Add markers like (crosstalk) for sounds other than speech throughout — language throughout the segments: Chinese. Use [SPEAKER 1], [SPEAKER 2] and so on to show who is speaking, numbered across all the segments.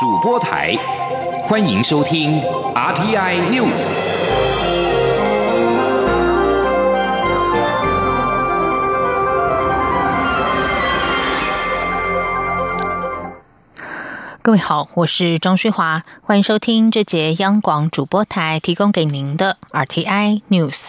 [SPEAKER 1] 主播台，欢迎收听 RTI News。
[SPEAKER 2] 各位好，我是张旭华，欢迎收听这节央广主播台提供给您的 RTI News。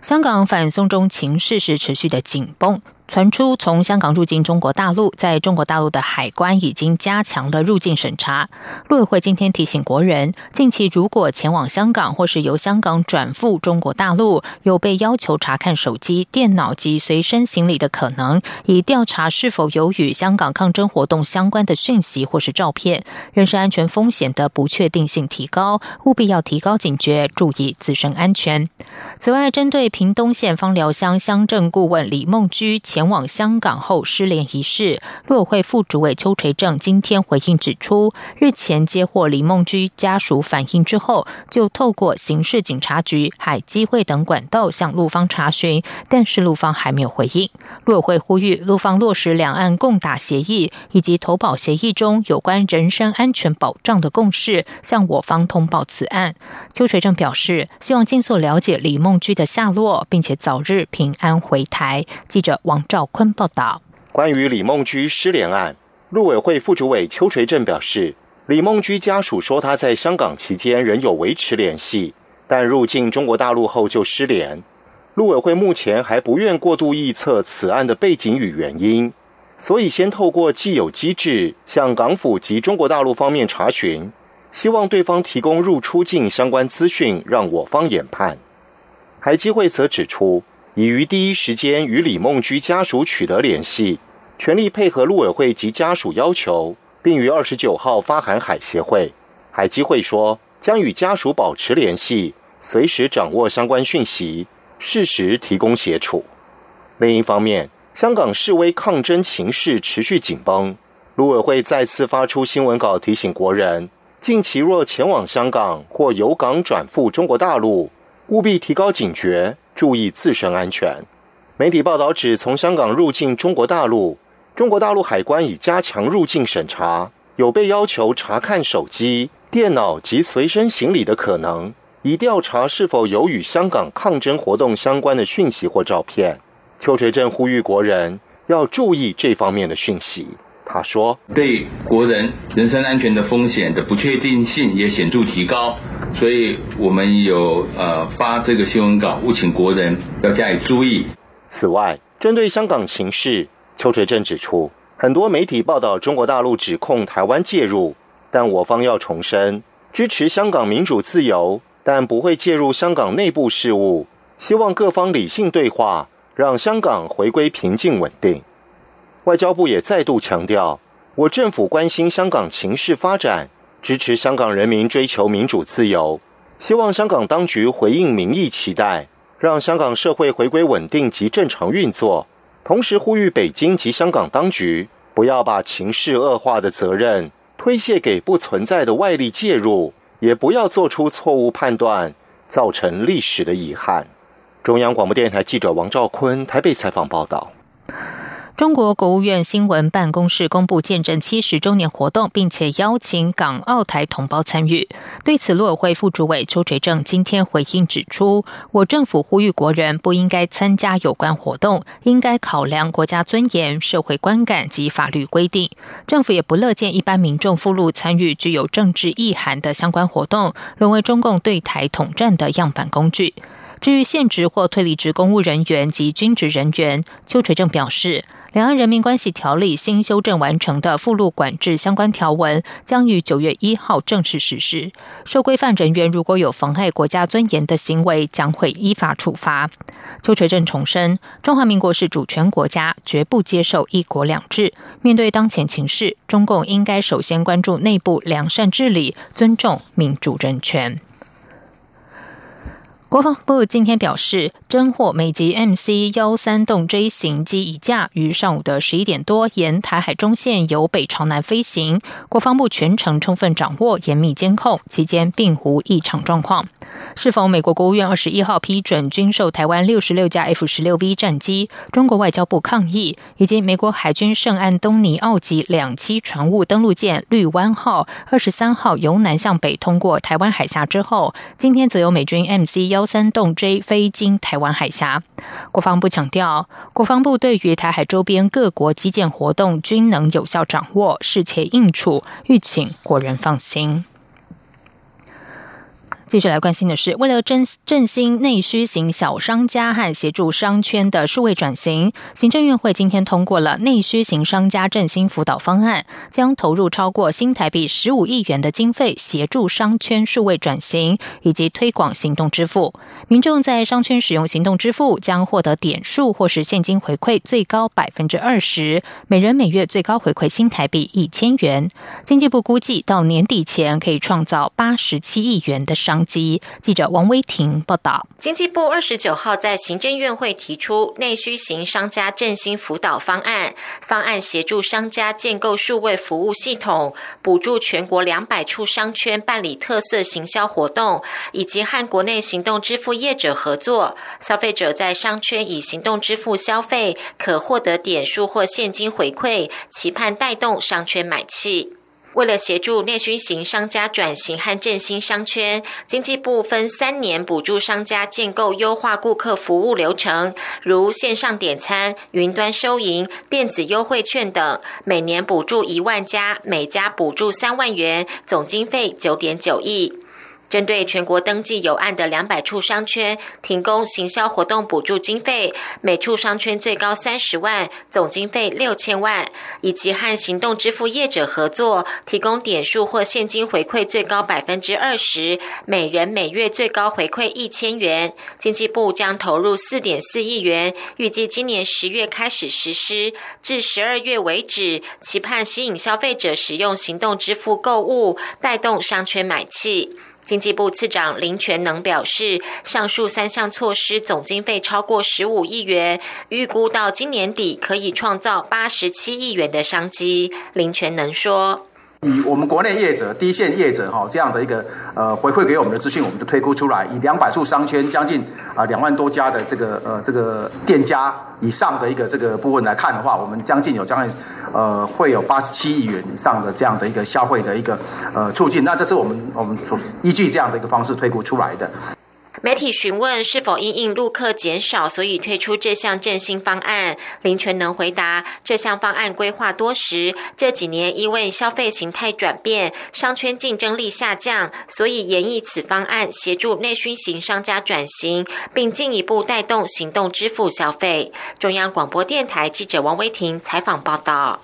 [SPEAKER 2] 香港反送中情势是持续的紧绷。传出从香港入境中国大陆，在中国大陆的海关已经加强了入境审查。陆委会今天提醒国人，近期如果前往香港或是由香港转赴中国大陆，有被要求查看手机、电脑及随身行李的可能，以调查是否有与香港抗争活动相关的讯息或是照片，人身安全风险的不确定性提高，务必要提高警觉，注意自身安全。此外，针对屏东县芳寮乡乡镇顾问李梦居前。前往香港后失联一事，陆委会副主委邱垂正今天回应指出，日前接获李梦居家属反映之后，就透过刑事警察局、海基会等管道向陆方查询，但是陆方还没有回应。陆委会呼吁陆方落实两岸共打协议以及投保协议中有关人身安全保障的共识，向我方通报此案。邱垂正表示，希望尽速了解李梦居的下落，并且早日平安回台。记者王。赵坤报道：
[SPEAKER 3] 关于李梦居失联案，陆委会副主委邱垂正表示，李梦居家属说他在香港期间仍有维持联系，但入境中国大陆后就失联。陆委会目前还不愿过度臆测此案的背景与原因，所以先透过既有机制向港府及中国大陆方面查询，希望对方提供入出境相关资讯，让我方研判。海基会则指出。已于第一时间与李梦居家属取得联系，全力配合陆委会及家属要求，并于二十九号发函海协会。海基会说将与家属保持联系，随时掌握相关讯息，适时提供协助。另一方面，香港示威抗争情势持续紧绷，陆委会再次发出新闻稿提醒国人，近期若前往香港或由港转赴中国大陆，务必提高警觉。注意自身安全。媒体报道指，从香港入境中国大陆，中国大陆海关已加强入境审查，有被要求查看手机、电脑及随身行李的可能，以调查是否有与香港抗争活动相关的讯息或照片。邱垂正呼吁国人要注意这方面的讯息。他说：“对国人人身安全的风险的不确定性也显著提高，所以我们有呃发这个新闻稿，务请国人要加以注意。”此外，针对香港情势，邱垂正指出，很多媒体报道中国大陆指控台湾介入，但我方要重申，支持香港民主自由，但不会介入香港内部事务，希望各方理性对话，让香港回归平静稳定。外交部也再度强调，我政府关心香港情势发展，支持香港人民追求民主自由，希望香港当局回应民意期待，让香港社会回归稳定及正常运作。同时呼吁北京及香港当局不要把情势恶化的责任推卸给不存在的外力介入，也不要做出错误判断，造成历史的遗憾。中央广播电台记者王兆坤台北采访报道。
[SPEAKER 2] 中国国务院新闻办公室公布见证七十周年活动，并且邀请港澳台同胞参与。对此，陆委会副主委邱垂正今天回应指出，我政府呼吁国人不应该参加有关活动，应该考量国家尊严、社会观感及法律规定。政府也不乐见一般民众附录参与具有政治意涵的相关活动，沦为中共对台统战的样板工具。至于现职或退离职公务人员及军职人员，邱垂正表示。《两岸人民关系条例》新修正完成的附录管制相关条文将于九月一号正式实施。受规范人员如果有妨碍国家尊严的行为，将会依法处罚。邱垂正重申，中华民国是主权国家，绝不接受一国两制。面对当前情势，中共应该首先关注内部良善治理，尊重民主人权。国防部今天表示，侦获美籍 MC 幺三洞 J 型机一架于上午的十一点多沿台海中线由北朝南飞行。国防部全程充分掌握、严密监控，期间并无异常状况。是否美国国务院二十一号批准军售台湾六十六架 F 十六 V 战机？中国外交部抗议，以及美国海军圣安东尼奥级两栖船坞登陆舰绿湾号二十三号由南向北通过台湾海峡之后，今天则由美军 MC 幺。三洞 J 飞经台湾海峡，国防部强调，国防部对于台海周边各国基建活动均能有效掌握，事前应处，欲请国人放心。继续来关心的是，为了振振兴内需型小商家和协助商圈的数位转型，行政院会今天通过了内需型商家振兴辅导方案，将投入超过新台币十五亿元的经费，协助商圈数位转型以及推广行动支付。民众在商圈使用行动支付，将获得点数或是现金回馈，最高百分之二十，每人每月最高回馈新台币一千元。经济部估计，到年底前可以创造八十七亿元的商。记者王威婷报道，
[SPEAKER 4] 经济部二十九号在行政院会提出内需型商家振兴辅导方案，方案协助商家建构数位服务系统，补助全国两百处商圈办理特色行销活动，以及和国内行动支付业者合作，消费者在商圈以行动支付消费，可获得点数或现金回馈，期盼带动商圈买气。为了协助内需型商家转型和振兴商圈，经济部分三年补助商家建构优化顾客服务流程，如线上点餐、云端收银、电子优惠券等，每年补助一万家，每家补助三万元，总经费九点九亿。针对全国登记有案的两百处商圈，提供行销活动补助经费，每处商圈最高三十万，总经费六千万；以及和行动支付业者合作，提供点数或现金回馈最高百分之二十，每人每月最高回馈一千元。经济部将投入四点四亿元，预计今年十月开始实施，至十二月为止，期盼吸引消费者使用行动支付购物，带动商圈买气。经济部次长林全能表示，上述三项措施总经费超过十五亿元，预估到今年底可以创造八十七亿元的商机。林全能说。
[SPEAKER 5] 以我们国内业者、第一线业者哈这样的一个呃回馈给我们的资讯，我们就推估出来，以两百处商圈将近啊两万多家的这个呃这个店家以上的一个这个部分来看的话，我们将近有将近呃会有八十七亿元以上的这样的一个消费的一个呃促进。那这是我们我们所依据这样的一个方式推估出来的。
[SPEAKER 4] 媒体询问是否因应陆客减少，所以推出这项振兴方案。林全能回答：这项方案规划多时，这几年因为消费形态转变，商圈竞争力下降，所以研议此方案，协助内需型商家转型，并进一步带动行动支付消费。中央广播电台记者王威婷采访报道。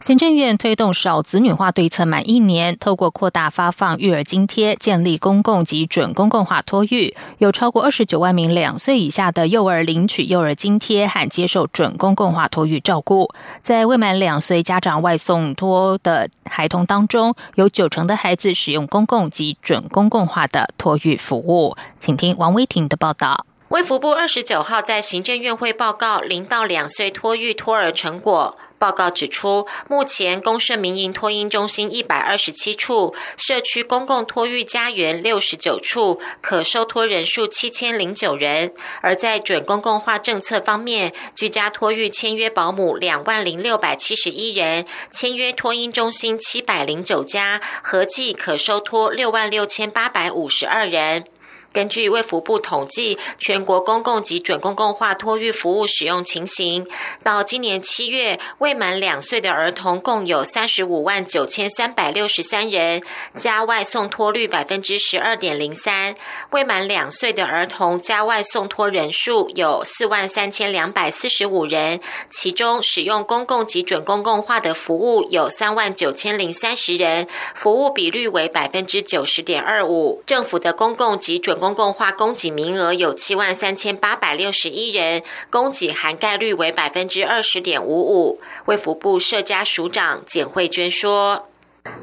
[SPEAKER 2] 行政院推动少子女化对策满一年，透过扩大发放育儿津贴，建立公共及准公共化托育，有超过二十九万名两岁以下的幼儿领取幼儿津贴和接受准公共化托育照顾。在未满两岁家长外送托的孩童当中，有九成的孩子使用公共及准公共化的托育服务。请听王威婷的报道。
[SPEAKER 4] 卫福部二十九号在行政院会报告零到两岁托育托儿成果。报告指出，目前公社民营托婴中心一百二十七处，社区公共托育家园六十九处，可收托人数七千零九人。而在准公共化政策方面，居家托育签约保姆两万零六百七十一人，签约托婴中心七百零九家，合计可收托六万六千八百五十二人。根据卫福部统计，全国公共及准公共化托育服务使用情形，到今年七月，未满两岁的儿童共有三十五万九千三百六十三人，加外送托率百分之十二点零三。未满两岁的儿童加外送托人数有四万三千两百四十五人，其中使用公共及准公共化的服务有三万九千零三十人，服务比率为百分之九十点二五。政府的公共及准公共化供给名额有七万三千八百六十一人，供给涵盖率为百分之二十点五五。卫福部社家署长简慧娟说。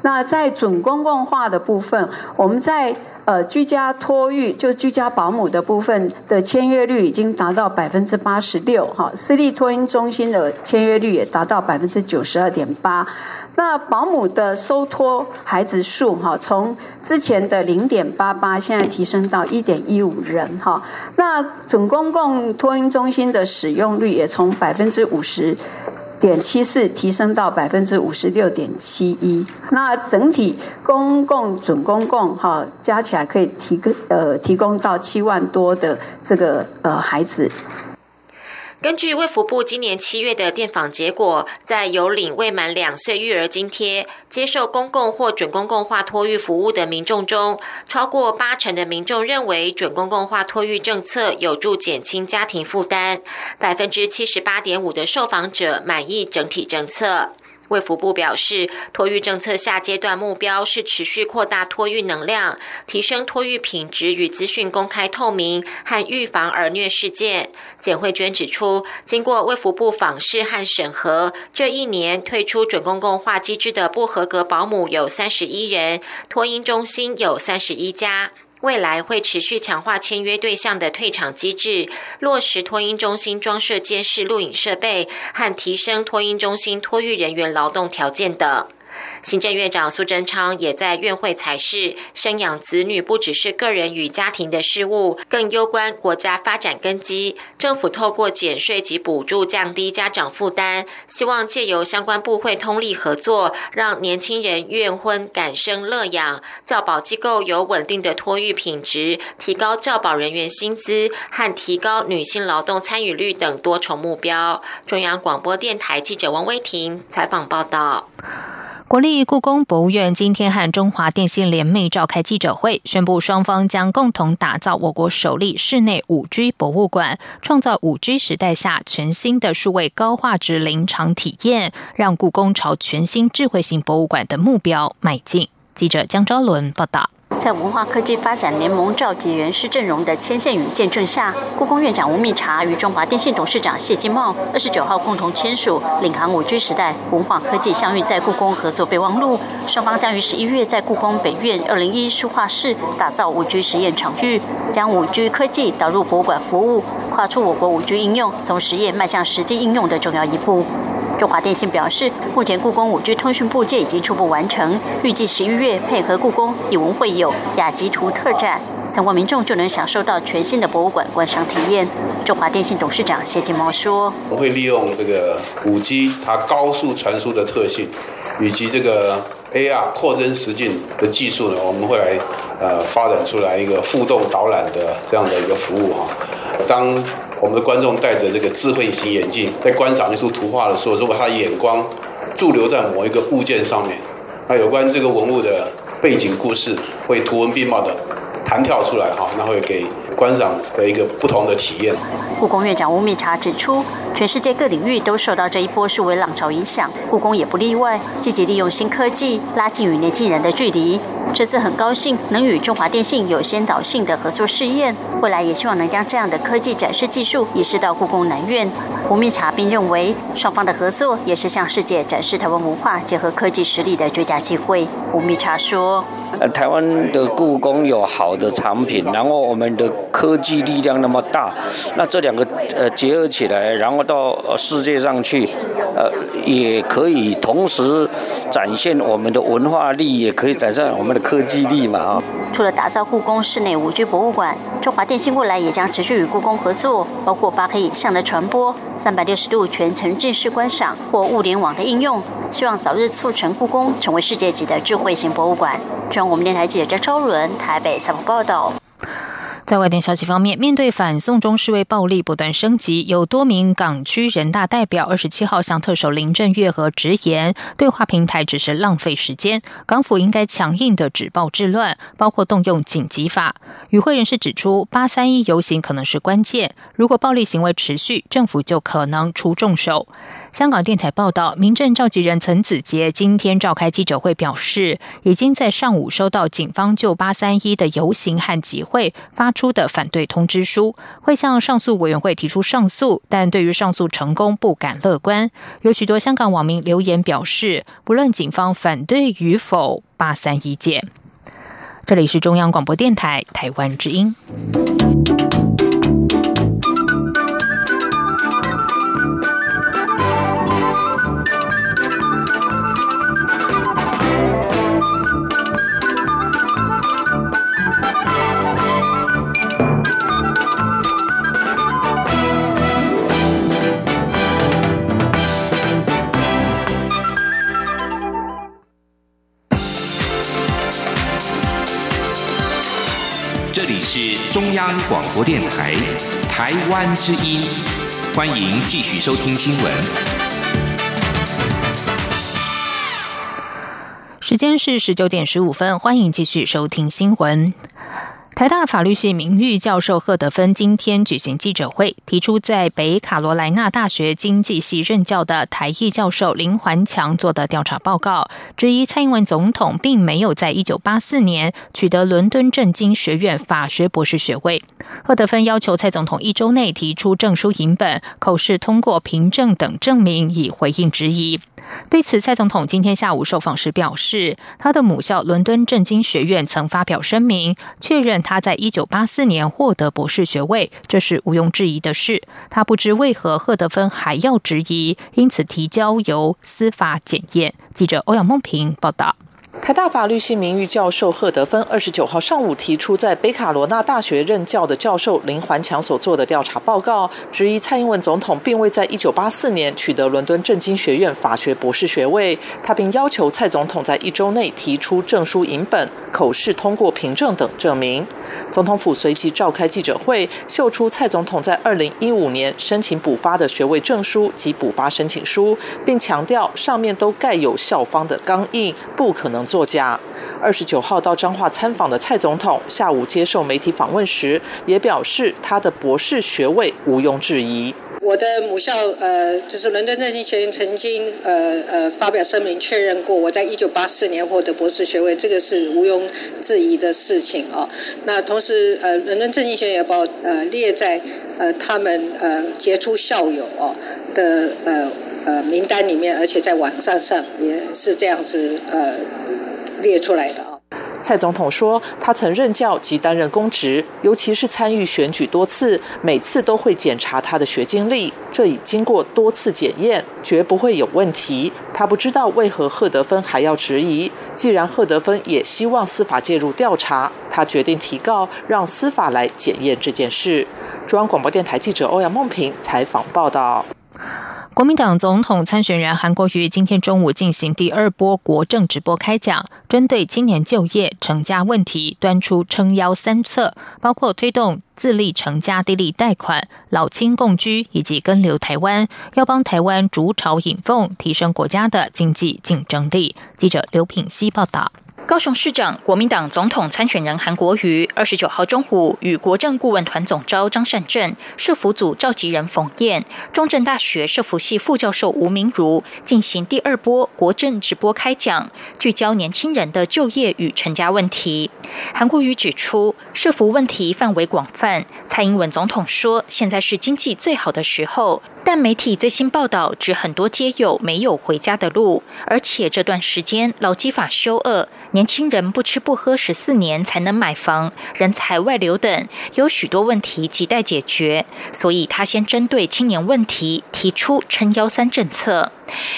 [SPEAKER 6] 那在准公共化的部分，我们在呃居家托育，就居家保姆的部分的签约率已经达到百分之八十六，哈，私立托婴中心的签约率也达到百分之九十二点八。那保姆的收托孩子数，哈，从之前的零点八八，现在提升到一点一五人，哈。那准公共托婴中心的使用率也从百分之五十。点七四提升到百分之五十六点七一，那整体公共准公共哈加起来可以提供呃提供到七万多的这个呃孩子。
[SPEAKER 4] 根据卫福部今年七月的电访结果，在有领未满两岁育儿津贴、接受公共或准公共化托育服务的民众中，超过八成的民众认为准公共化托育政策有助减轻家庭负担，百分之七十八点五的受访者满意整体政策。卫福部表示，托育政策下阶段目标是持续扩大托育能量，提升托育品质与资讯公开透明，和预防儿虐事件。简慧娟指出，经过卫福部访视和审核，这一年退出准公共化机制的不合格保姆有三十一人，托婴中心有三十一家。未来会持续强化签约对象的退场机制，落实托婴中心装设监视录影设备和提升托婴中心托育人员劳动条件等。行政院长苏贞昌也在院会采示，生养子女不只是个人与家庭的事务，更攸关国家发展根基。政府透过减税及补助降低家长负担，希望借由相关部会通力合作，让年轻人愿婚敢生乐养，教保机构有稳定的托育品质，提高教保人员薪资和提高女性劳动参与率等多重目标。中央广播电台记者王威婷采访报道。
[SPEAKER 2] 国立故宫博物院今天和中华电信联袂召开记者会，宣布双方将共同打造我国首例室内五 G 博物馆，创造五 G 时代下全新的数位高画质临场体验，让故宫朝全新智慧型博物馆的目标迈进。记者江昭伦报道。
[SPEAKER 7] 在文化科技发展联盟召集人施正荣的牵线与见证下，故宫院长吴密察与中华电信董事长谢金茂二十九号共同签署领航五 G 时代文化科技相遇在故宫合作备忘录。双方将于十一月在故宫北院二零一书画室打造五 G 实验场域，将五 G 科技导入博物馆服务，跨出我国五 G 应用从实验迈向实际应用的重要一步。中华电信表示，目前故宫五 G 通讯部件已经初步完成，预计十一月配合故宫以文会友雅集图特展，参观民众就能享受到全新的博物馆观赏体验。中华电信董事长谢金茂说：“
[SPEAKER 8] 我会利用这个五 G 它高速传输的特性，以及这个 AR 扩增实境的技术呢，我们会来呃发展出来一个互动导览的这样的一个服务哈。当我们的观众戴着这个智慧型眼镜，在观赏一幅图画的时候，如果他的眼光驻留在某一个物件上面，那有关这个文物的背景故事会图文并茂的弹跳出来，哈，那会给观赏的一个不同的体验。
[SPEAKER 7] 故宫院长吴密察指出，全世界各领域都受到这一波数位浪潮影响，故宫也不例外，积极利用新科技拉近与年轻人的距离。这次很高兴能与中华电信有先导性的合作试验，未来也希望能将这样的科技展示技术移师到故宫南院。吴密察并认为，双方的合作也是向世界展示台湾文化结合科技实力的绝佳机会。吴密察说：“
[SPEAKER 9] 呃，台湾的故宫有好的产品，然后我们的科技力量那么大，那这两个呃结合起来，然后到世界上去，呃，也可以同时展现我们的文化力，也可以展现我们的。”科技力嘛啊！
[SPEAKER 7] 除了打造故宫室内五 G 博物馆，中华电信未来也将持续与故宫合作，包括八 K 以上的传播、三百六十度全程正式观赏或物联网的应用，希望早日促成故宫成为世界级的智慧型博物馆。中央我们电台记者张超伦台北采访报道。
[SPEAKER 2] 在外电消息方面，面对反送中示威暴力不断升级，有多名港区人大代表二十七号向特首林郑月娥直言，对话平台只是浪费时间，港府应该强硬的止暴制乱，包括动用紧急法。与会人士指出，八三一游行可能是关键，如果暴力行为持续，政府就可能出重手。香港电台报道，民政召集人陈子杰今天召开记者会表示，已经在上午收到警方就八三一的游行和集会发。出的反对通知书，会向上诉委员会提出上诉，但对于上诉成功不敢乐观。有许多香港网民留言表示，不论警方反对与否，八三一届。这里是中央广播电台台湾之音。
[SPEAKER 1] 是中央广播电台台湾之音，欢迎继续收听新闻。
[SPEAKER 2] 时间是十九点十五分，欢迎继续收听新闻。台大法律系名誉教授贺德芬今天举行记者会，提出在北卡罗来纳大学经济系任教的台裔教授林环强做的调查报告，质疑蔡英文总统并没有在一九八四年取得伦敦政经学院法学博士学位。贺德芬要求蔡总统一周内提出证书影本、口试通过凭证等证明，以回应质疑。对此，蔡总统今天下午受访时表示，他的母校伦敦政经学院曾发表声明，确认他在一九八四年获得博士学位，这是毋庸置疑的事。他不知为何赫德芬还要质疑，因此提交由司法检验。记者欧阳梦平报道。
[SPEAKER 10] 台大法律系名誉教授贺德芬二十九号上午提出，在北卡罗纳大学任教的教授林环强所做的调查报告，质疑蔡英文总统并未在一九八四年取得伦敦政经学院法学博士学位。他并要求蔡总统在一周内提出证书影本、口试通过凭证等证明。总统府随即召开记者会，秀出蔡总统在二零一五年申请补发的学位证书及补发申请书，并强调上面都盖有校方的钢印，不可能做。作家二十九号到彰化参访的蔡总统，下午接受媒体访问时，也表示他的博士学位毋庸置疑。
[SPEAKER 11] 我的母校呃，就是伦敦政经学院曾经呃呃发表声明确认过，我在一九八四年获得博士学位，这个是毋庸置疑的事情哦。那同时呃，伦敦政经学院也把呃列在呃他们呃杰出校友哦的呃呃名单里面，而且在网站上也是这样子呃列出来的啊。
[SPEAKER 10] 蔡总统说，他曾任教及担任公职，尤其是参与选举多次，每次都会检查他的学经历，这已经过多次检验，绝不会有问题。他不知道为何贺德芬还要质疑。既然贺德芬也希望司法介入调查，他决定提告，让司法来检验这件事。中央广播电台记者欧阳梦平采访报道。
[SPEAKER 2] 国民党总统参选人韩国瑜今天中午进行第二波国政直播开讲，针对青年就业、成家问题，端出撑腰三策，包括推动自立成家、低利贷款、老青共居以及跟留台湾，要帮台湾逐潮引凤，提升国家的经济竞争力。记者刘品希报道。
[SPEAKER 12] 高雄市长、国民党总统参选人韩国瑜二十九号中午与国政顾问团总召张善政、社福组召集人冯燕、中正大学社福系副教授吴明如进行第二波国政直播开讲，聚焦年轻人的就业与成家问题。韩国瑜指出，社福问题范围广泛。蔡英文总统说，现在是经济最好的时候。但媒体最新报道指，很多街友没有回家的路，而且这段时间劳基法修恶，年轻人不吃不喝十四年才能买房，人才外流等，有许多问题亟待解决。所以他先针对青年问题提出撑腰三政策。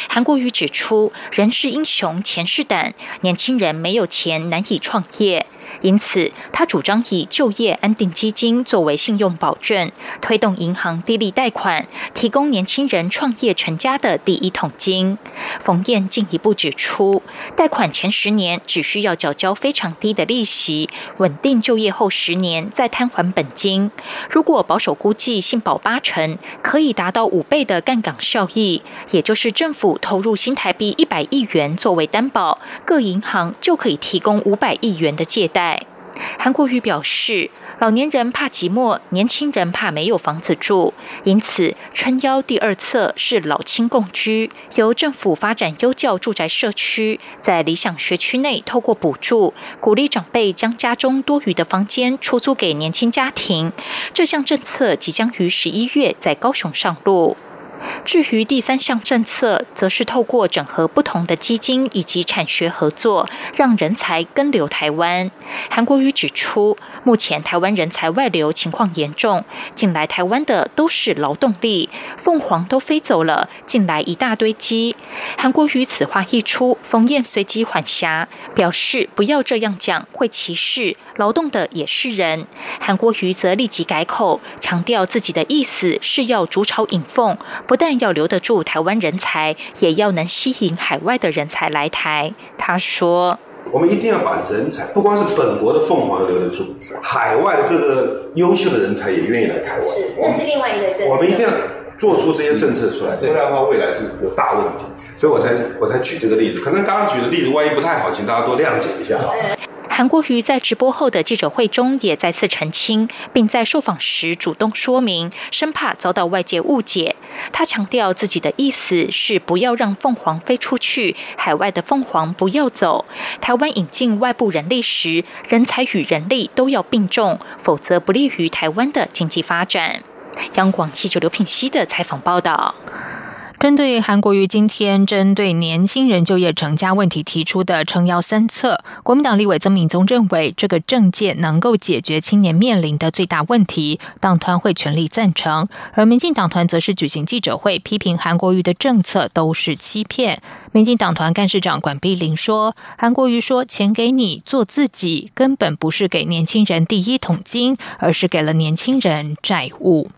[SPEAKER 12] 韩国瑜指出，人是英雄，钱是胆，年轻人没有钱难以创业。因此，他主张以就业安定基金作为信用保证，推动银行低利贷款，提供年轻人创业成家的第一桶金。冯燕进一步指出，贷款前十年只需要缴交非常低的利息，稳定就业后十年再摊还本金。如果保守估计信保八成，可以达到五倍的杠杆效益，也就是政府投入新台币一百亿元作为担保，各银行就可以提供五百亿元的借贷。韩国瑜表示，老年人怕寂寞，年轻人怕没有房子住，因此撑腰第二侧是老青共居，由政府发展优教住宅社区，在理想学区内透过补助，鼓励长辈将家中多余的房间出租给年轻家庭。这项政策即将于十一月在高雄上路。至于第三项政策，则是透过整合不同的基金以及产学合作，让人才跟留台湾。韩国瑜指出，目前台湾人才外流情况严重，进来台湾的都是劳动力，凤凰都飞走了，进来一大堆鸡。韩国瑜此话一出，冯燕随即缓颊，表示不要这样讲，会歧视劳动的也是人。韩国瑜则立即改口，强调自己的意思是要逐巢引凤。不但要留得住台湾人才，也要能吸引海外的人才来台。他说：“
[SPEAKER 13] 我们一定要把人才，不光是本国的凤凰留得住，海外的各个优秀的人才也愿意来台湾。
[SPEAKER 14] 是，那是另外一个政策。
[SPEAKER 13] 我们一定要做出这些政策出来，不然的话未来是有大问题。所以我才我才举这个例子。可能刚刚举的例子万一不太好，请大家多谅解一下啊。”
[SPEAKER 12] 韩国瑜在直播后的记者会中也再次澄清，并在受访时主动说明，生怕遭到外界误解。他强调自己的意思是不要让凤凰飞出去，海外的凤凰不要走。台湾引进外部人力时，人才与人力都要并重，否则不利于台湾的经济发展。央广记者刘品熙的采访报道。
[SPEAKER 2] 针对韩国瑜今天针对年轻人就业成家问题提出的撑腰三策，国民党立委曾敏宗认为这个政见能够解决青年面临的最大问题，党团会全力赞成。而民进党团则是举行记者会，批评韩国瑜的政策都是欺骗。民进党团干事长管碧玲说：“韩国瑜说钱给你做自己，根本不是给年轻人第一桶金，而是给了年轻人债务。”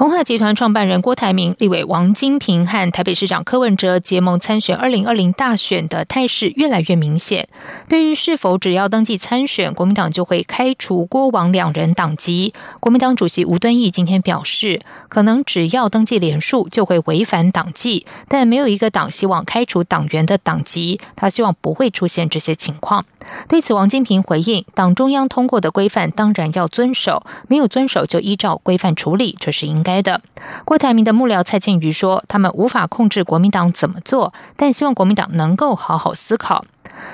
[SPEAKER 2] 鸿海集团创办人郭台铭、立委王金平和台北市长柯文哲结盟参选二零二零大选的态势越来越明显。对于是否只要登记参选，国民党就会开除郭王两人党籍，国民党主席吴敦义今天表示，可能只要登记连数就会违反党纪，但没有一个党希望开除党员的党籍，他希望不会出现这些情况。对此，王金平回应，党中央通过的规范当然要遵守，没有遵守就依照规范处理，这是应该。的，郭台铭的幕僚蔡庆瑜说，他们无法控制国民党怎么做，但希望国民党能够好好思考。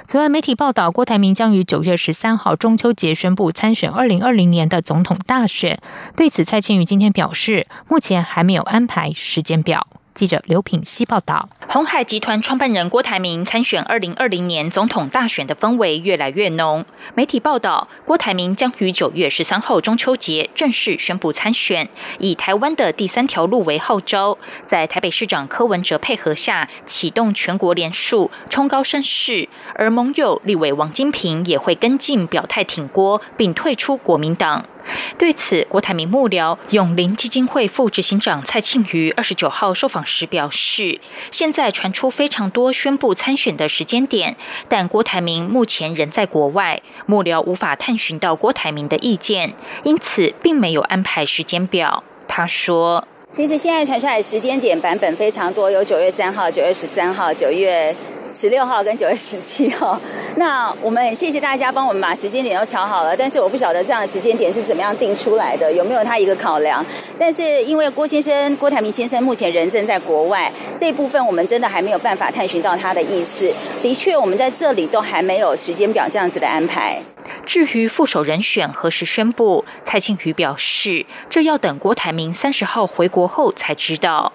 [SPEAKER 2] 此外，媒体报道，郭台铭将于九月十三号中秋节宣布参选二零二零年的总统大选。对此，蔡庆瑜今天表示，目前还没有安排时间表。记者刘品希报道：
[SPEAKER 12] 红海集团创办人郭台铭参选二零二零年总统大选的氛围越来越浓。媒体报道，郭台铭将于九月十三号中秋节正式宣布参选，以台湾的第三条路为号召，在台北市长柯文哲配合下，启动全国联署，冲高声势。而盟友立委王金平也会跟进表态挺郭，并退出国民党。对此，郭台铭幕僚永林基金会副执行长蔡庆瑜二十九号受访时表示，现在传出非常多宣布参选的时间点，但郭台铭目前仍在国外，幕僚无法探寻到郭台铭的意见，因此并没有安排时间表。他说：“
[SPEAKER 14] 其实现在传出来时间点版本非常多，有九月三号、九月十三号、九月。”十六号跟九月十七号，(laughs) 那我们谢谢大家帮我们把时间点都调好了。但是我不晓得这样的时间点是怎么样定出来的，有没有他一个考量？但是因为郭先生郭台铭先生目前人正在国外，这部分我们真的还没有办法探寻到他的意思。的确，我们在这里都还没有时间表这样子的安排。
[SPEAKER 12] 至于副手人选何时宣布，蔡庆瑜表示，这要等郭台铭三十号回国后才知道。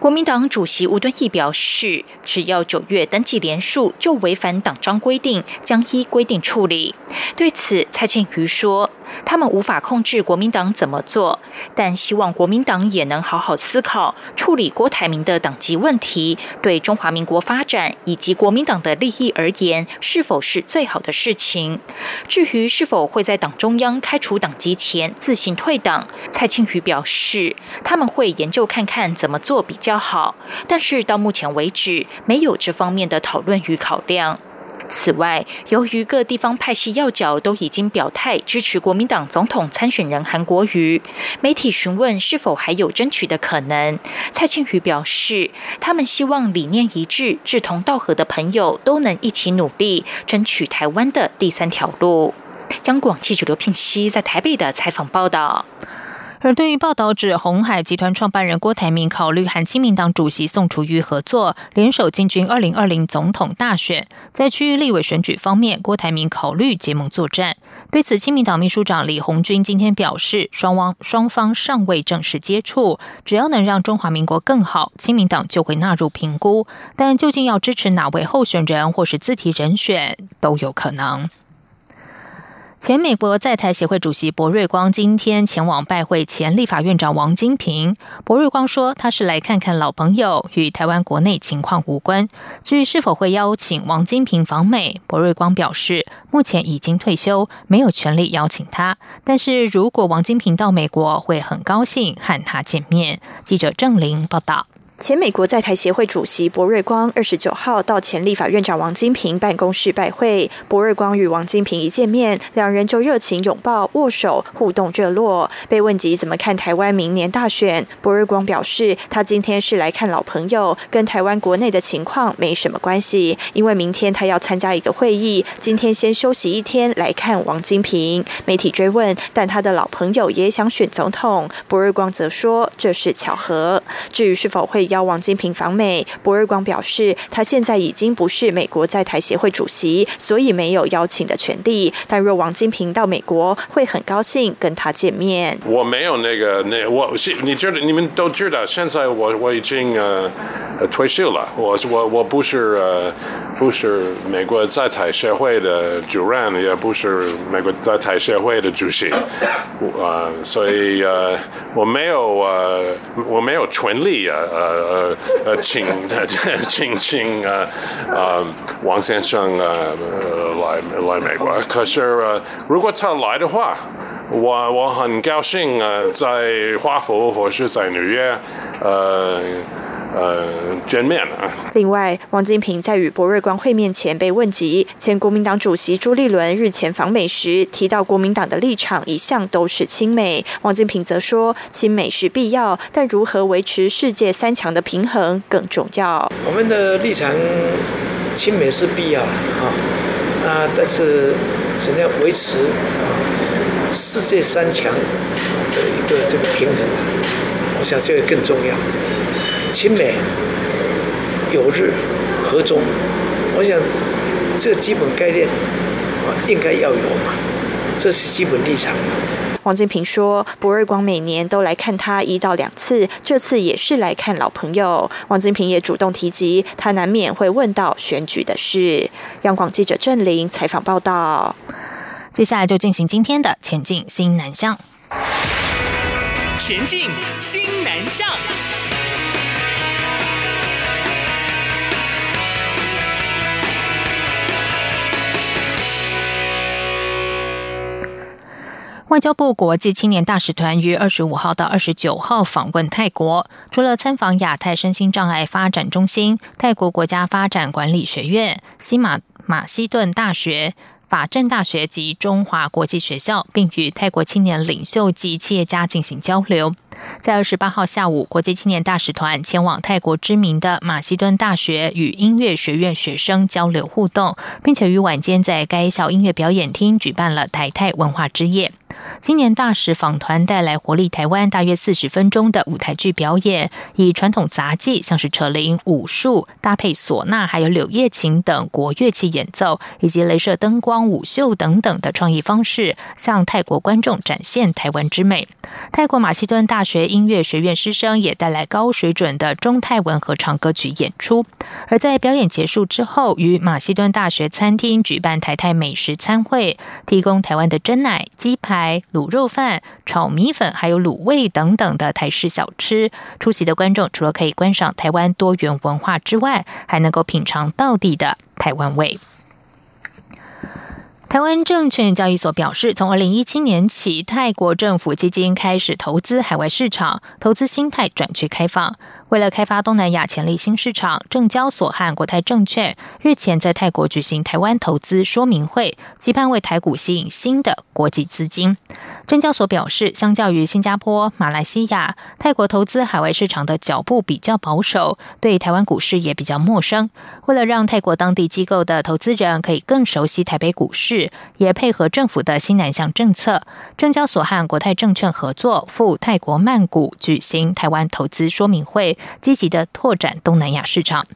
[SPEAKER 12] 国民党主席吴敦义表示，只要九月登记联署就违反党章规定，将依规定处理。对此，蔡庆瑜说。他们无法控制国民党怎么做，但希望国民党也能好好思考处理郭台铭的党籍问题，对中华民国发展以及国民党的利益而言，是否是最好的事情？至于是否会在党中央开除党籍前自行退党，蔡庆瑜表示，他们会研究看看怎么做比较好，但是到目前为止没有这方面的讨论与考量。此外，由于各地方派系要角都已经表态支持国民党总统参选人韩国瑜，媒体询问是否还有争取的可能，蔡庆瑜表示，他们希望理念一致、志同道合的朋友都能一起努力，争取台湾的第三条路。央广记者刘聘熙在台北的采访报道。
[SPEAKER 2] 而对于报道指红海集团创办人郭台铭考虑和亲民党主席宋楚瑜合作，联手进军二零二零总统大选，在区域立委选举方面，郭台铭考虑结盟作战。对此，亲民党秘书长李红军今天表示，双方双方尚未正式接触，只要能让中华民国更好，亲民党就会纳入评估。但究竟要支持哪位候选人或是自提人选，都有可能。前美国在台协会主席博瑞光今天前往拜会前立法院长王金平。博瑞光说，他是来看看老朋友，与台湾国内情况无关。至于是否会邀请王金平访美，博瑞光表示，目前已经退休，没有权利邀请他。但是如果王金平到美国，会很高兴和他见面。记者郑玲报道。
[SPEAKER 15] 前美国在台协会主席博瑞光二十九号到前立法院长王金平办公室拜会，博瑞光与王金平一见面，两人就热情拥抱、握手，互动热络。被问及怎么看台湾明年大选，博瑞光表示，他今天是来看老朋友，跟台湾国内的情况没什么关系，因为明天他要参加一个会议，今天先休息一天来看王金平。媒体追问，但他的老朋友也想选总统，博瑞光则说这是巧合。至于是否会。邀王金平访美，博瑞光表示，他现在已经不是美国在台协会主席，所以没有邀请的权利。但若王金平到美国，会很高兴跟他见面。
[SPEAKER 16] 我没有那个那我是你知道你们都知道，现在我我已经呃退休了，我我我不是呃不是美国在台协会的主任，也不是美国在台协会的主席，啊，所以呃我没有呃我没有权利呃。呃呃，请 (laughs) 请请呃呃王先生呃来来美国。可是呃，如果他来的话，我我很高兴呃，在华府或是在纽约呃。呃，见面了。
[SPEAKER 15] 另外，王金平在与博瑞光会面前被问及，前国民党主席朱立伦日前访美时提到，国民党的立场一向都是亲美。王金平则说，亲美是必要，但如何维持世界三强的平衡更重要。
[SPEAKER 17] 我们的立场，亲美是必要啊，啊，但是怎样维持啊世界三强的一个这个平衡，我想这个更重要。亲美、友日、和中，我想这基本概念啊，应该要有嘛，这是基本立场。
[SPEAKER 15] 王金平说，博瑞光每年都来看他一到两次，这次也是来看老朋友。王金平也主动提及，他难免会问到选举的事。央广记者郑玲采访报道。
[SPEAKER 2] 接下来就进行今天的前进新南向。前进新南向。外交部国际青年大使团于二十五号到二十九号访问泰国，除了参访亚太身心障碍发展中心、泰国国家发展管理学院、西马马西顿大学。法政大学及中华国际学校，并与泰国青年领袖及企业家进行交流。在二十八号下午，国际青年大使团前往泰国知名的马西顿大学，与音乐学院学生交流互动，并且于晚间在该校音乐表演厅举办了台泰文化之夜。青年大使访团带来活力台湾大约四十分钟的舞台剧表演，以传统杂技像是扯铃、武术搭配唢呐，还有柳叶琴等国乐器演奏，以及镭射灯光舞秀等等的创意方式，向泰国观众展现台湾之美。泰国马其顿大学音乐学院师生也带来高水准的中泰文合唱歌曲演出。而在表演结束之后，与马其顿大学餐厅举办台泰美食餐会，提供台湾的真奶、鸡排。卤肉饭、炒米粉，还有卤味等等的台式小吃。出席的观众除了可以观赏台湾多元文化之外，还能够品尝到地的台湾味。台湾证券交易所表示，从二零一七年起，泰国政府基金开始投资海外市场，投资心态转趋开放。为了开发东南亚潜力新市场，证交所和国泰证券日前在泰国举行台湾投资说明会，期盼为台股吸引新的国际资金。证交所表示，相较于新加坡、马来西亚，泰国投资海外市场的脚步比较保守，对台湾股市也比较陌生。为了让泰国当地机构的投资人可以更熟悉台北股市，也配合政府的新南向政策，证交所和国泰证券合作赴泰国曼谷举行台湾投资说明会，积极的拓展东南亚市场。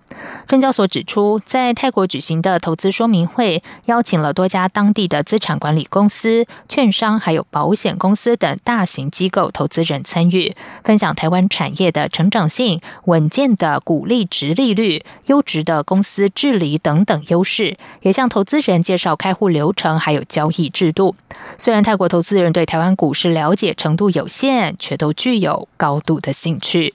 [SPEAKER 2] 证交所指出，在泰国举行的投资说明会，邀请了多家当地的资产管理公司、券商，还有保险。公司等大型机构投资人参与，分享台湾产业的成长性、稳健的股利值利率、优质的公司治理等等优势，也向投资人介绍开户流程还有交易制度。虽然泰国投资人对台湾股市了解程度有限，却都具有高度的兴趣。